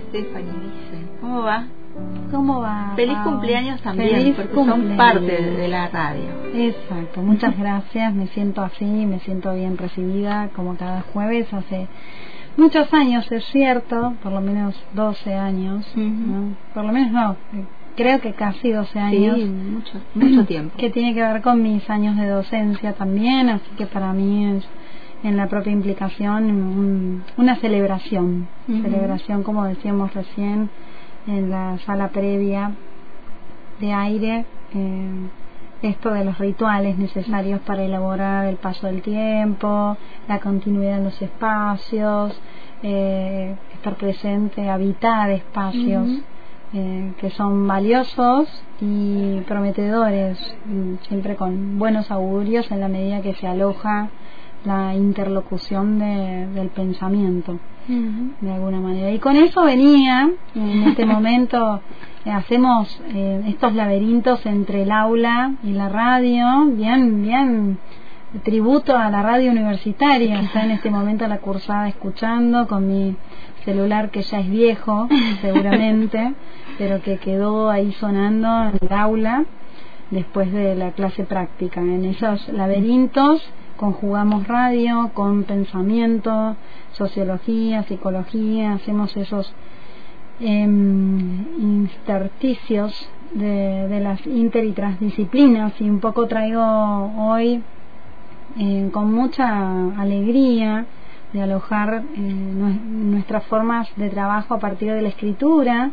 Stephanie dice. ¿Cómo va? ¿Cómo va? Feliz cumpleaños también, porque son parte de la radio. Exacto, muchas gracias. Me siento así, me siento bien recibida, como cada jueves hace muchos años, es cierto, por lo menos 12 años, por lo menos no, creo que casi 12 años. Sí, mucho, mucho tiempo. Que tiene que ver con mis años de docencia también, así que para mí es en la propia implicación una celebración, celebración como decíamos recién en la sala previa de aire, eh, esto de los rituales necesarios para elaborar el paso del tiempo, la continuidad en los espacios, eh, estar presente, habitar espacios. Eh, que son valiosos y prometedores, siempre con buenos augurios en la medida que se aloja la interlocución de, del pensamiento de alguna manera. Y con eso venía en este momento eh, hacemos eh, estos laberintos entre el aula y la radio. Bien bien tributo a la radio universitaria. Está en este momento la cursada escuchando con mi celular que ya es viejo seguramente pero que quedó ahí sonando en el aula después de la clase práctica. En esos laberintos conjugamos radio con pensamiento, sociología, psicología, hacemos esos em, intersticios de, las inter y transdisciplinas y un poco traigo hoy eh, con mucha alegría de alojar eh, nuestras formas de trabajo a partir de la escritura,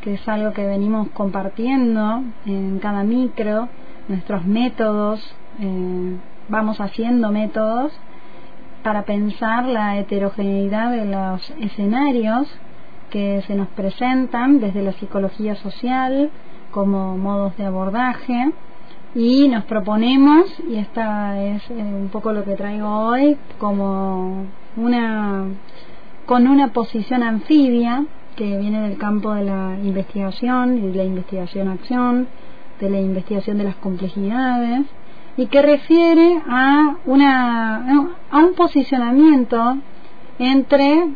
que es algo que venimos compartiendo en cada micro, nuestros métodos, eh, vamos haciendo métodos para pensar la heterogeneidad de los escenarios que se nos presentan desde la psicología social como modos de abordaje. Y nos proponemos, y esta es eh, un poco lo que traigo hoy, como una con una posición anfibia que viene del campo de la investigación y de la investigación-acción, de la investigación de las complejidades, y que refiere a, una, a un posicionamiento entre eh,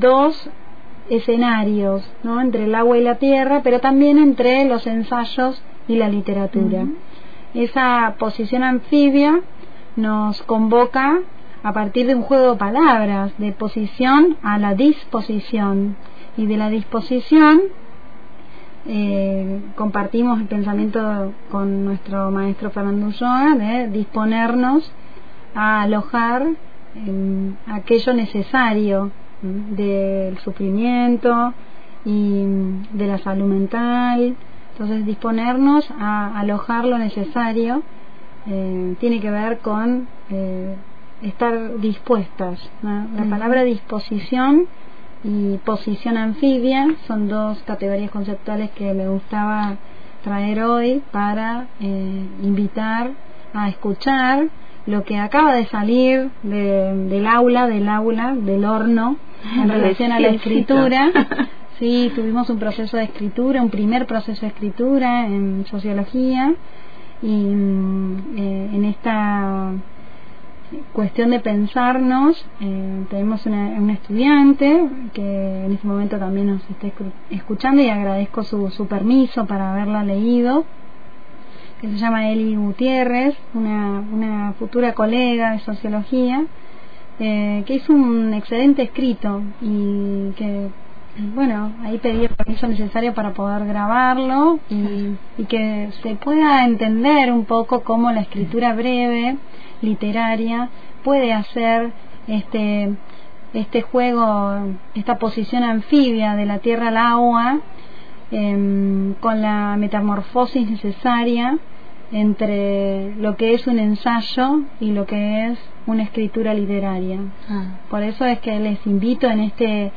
dos escenarios, ¿no? entre el agua y la tierra, pero también entre los ensayos y la literatura. Esa posición anfibia nos convoca a partir de un juego de palabras, de posición a la disposición, y de la disposición eh, compartimos el pensamiento con nuestro maestro Fernando Ulloa de disponernos a alojar aquello necesario del sufrimiento y de la salud mental. Entonces, disponernos a alojar lo necesario eh, tiene que ver con eh, estar dispuestas. La palabra disposición y posición anfibia son dos categorías conceptuales que me gustaba traer hoy para eh, invitar a escuchar lo que acaba de salir del aula, del aula, del horno en relación a la escritura. Sí, tuvimos un proceso de escritura, un primer proceso de escritura en sociología y mm, eh, en esta cuestión de pensarnos, eh, tenemos una, estudiante que en este momento también nos está escuchando y agradezco su, su permiso para haberla leído, que se llama Eli Gutiérrez, una, una futura colega de sociología, eh, que hizo un excelente escrito y que, bueno, ahí pedí el permiso necesario para poder grabarlo y, y que se pueda entender un poco cómo la escritura breve, literaria puede hacer este este juego, esta posición anfibia de la tierra al agua, em, con la metamorfosis necesaria entre lo que es un ensayo y lo que es una escritura literaria. Ah. Por eso es que les invito en este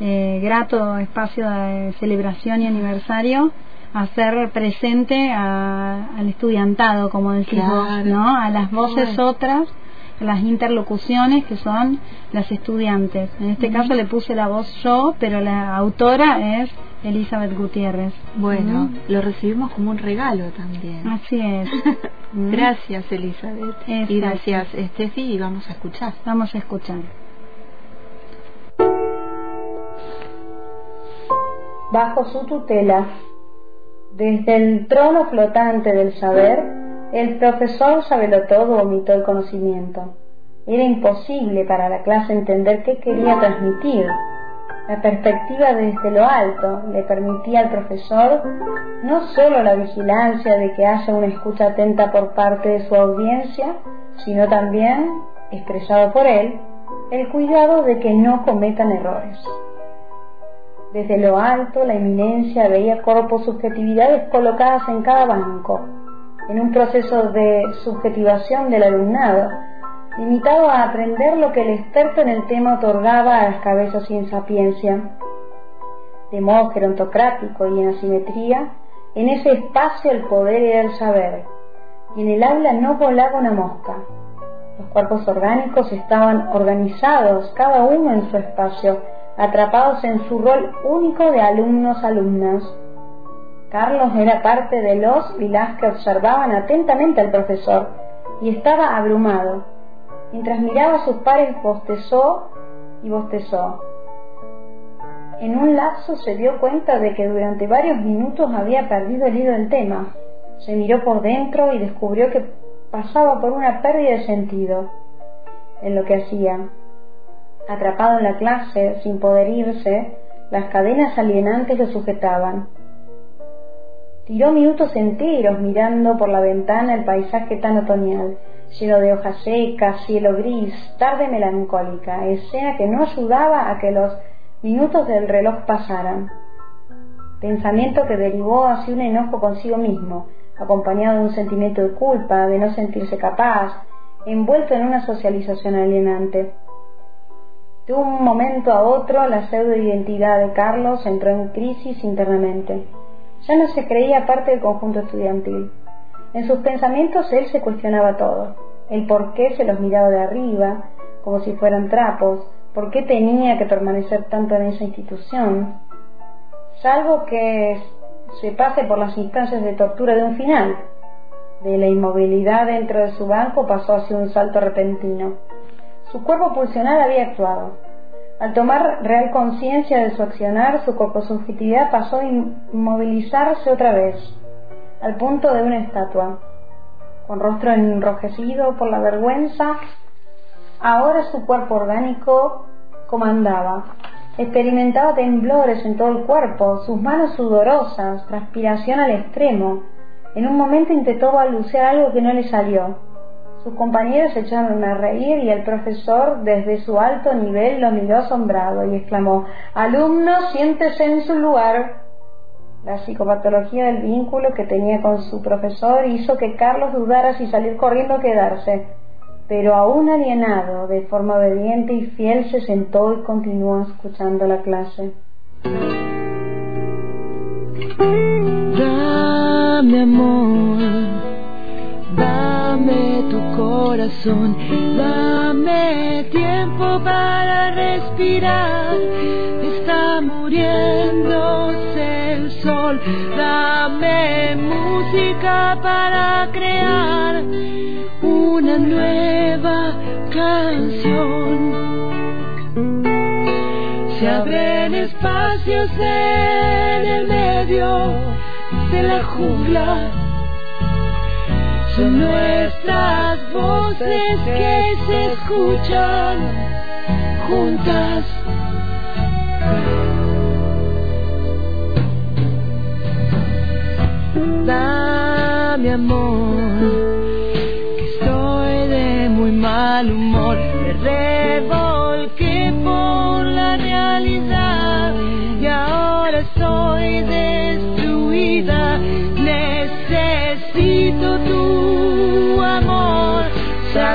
eh, grato espacio de celebración y aniversario hacer presente al estudiantado, como decimos, ¿no? A las voces otras, las interlocuciones que son las estudiantes. En este caso le puse la voz yo, pero la autora es Elizabeth Gutiérrez. Bueno, lo recibimos como un regalo también. Así es. gracias Elizabeth. Y gracias Steffi y vamos a escuchar. Vamos a escuchar. bajo su tutela. Desde el trono flotante del saber, el profesor todo vomitó el conocimiento. Era imposible para la clase entender qué quería transmitir. La perspectiva desde lo alto le permitía al profesor no sólo la vigilancia de que haya una escucha atenta por parte de su audiencia, sino también, expresado por él, el cuidado de que no cometan errores. Desde lo alto, la eminencia veía cuerpos subjetividades colocadas en cada banco, en un proceso de subjetivación del alumnado, limitado a aprender lo que el experto en el tema otorgaba a las cabezas sin sapiencia. De modo gerontocrático y en asimetría, en ese espacio el poder era el saber, y en el aula no volaba una mosca. Los cuerpos orgánicos estaban organizados, cada uno en su espacio, atrapados en su rol único de alumnos-alumnas. Carlos era parte de los y las que observaban atentamente al profesor y estaba abrumado. Mientras miraba a sus pares bostezó y bostezó. En un lapso se dio cuenta de que durante varios minutos había perdido el hilo del tema. Se miró por dentro y descubrió que pasaba por una pérdida de sentido en lo que hacía. Atrapado en la clase, sin poder irse, las cadenas alienantes lo sujetaban. Tiró minutos enteros mirando por la ventana el paisaje tan otoñal lleno de hojas secas, cielo gris, tarde melancólica, escena que no ayudaba a que los minutos del reloj pasaran. Pensamiento que derivó hacia un enojo consigo mismo, acompañado de un sentimiento de culpa, de no sentirse capaz, envuelto en una socialización alienante. De un momento a otro, la pseudo-identidad de Carlos entró en crisis internamente. Ya no se creía parte del conjunto estudiantil. En sus pensamientos él se cuestionaba todo, el por qué se los miraba de arriba, como si fueran trapos, por qué tenía que permanecer tanto en esa institución, salvo que se pase por las instancias de tortura de un final. De la inmovilidad dentro de su banco pasó hacia un salto repentino. Su cuerpo pulsional había actuado. Al tomar real conciencia de su accionar, su subjetividad pasó a inmovilizarse otra vez, al punto de una estatua. Con rostro enrojecido por la vergüenza, ahora su cuerpo orgánico comandaba. Experimentaba temblores en todo el cuerpo, sus manos sudorosas, transpiración al extremo. En un momento intentó balbucear algo que no le salió. Sus compañeros se echaron a reír y el profesor, desde su alto nivel, lo miró asombrado y exclamó: Alumno, siéntese en su lugar. La psicopatología del vínculo que tenía con su profesor hizo que Carlos dudara si salir corriendo o quedarse, pero aún alienado, de forma obediente y fiel, se sentó y continuó escuchando la clase. Dame amor, dame tu corazón, dame tiempo para respirar, está muriéndose sol, dame música para crear una nueva canción. Se abren espacios en el medio de la jungla. Nuestras voces que se escuchan juntas. mi amor, que estoy de muy mal humor, me revolqué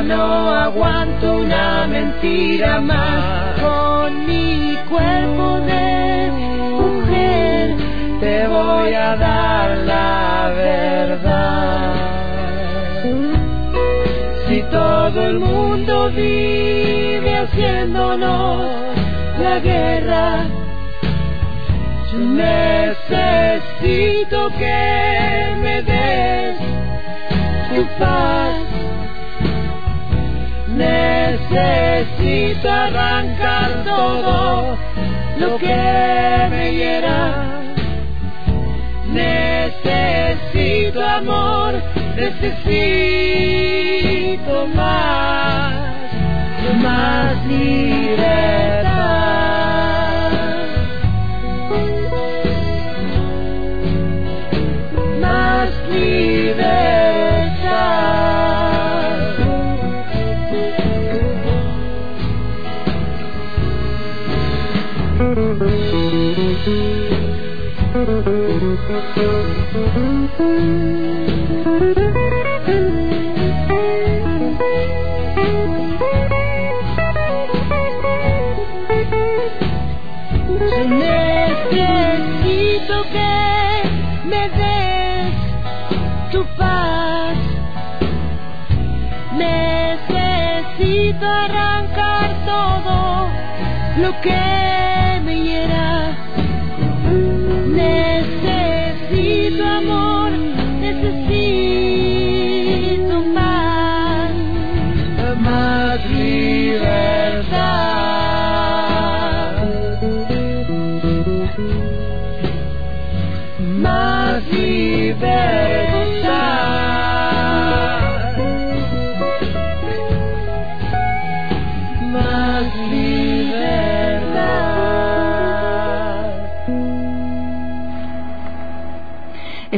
no aguanto una mentira más con mi cuerpo de mujer, te voy a dar la verdad. Si todo el mundo vive haciéndonos la guerra, yo necesito que me des tu paz necesito arrancar todo lo que me hiera. Necesito amor, necesito más, más libertad. Necesito arrancar todo lo que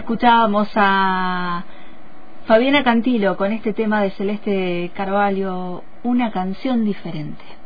Escuchábamos a Fabiana Cantilo con este tema de Celeste Carvalho, una canción diferente.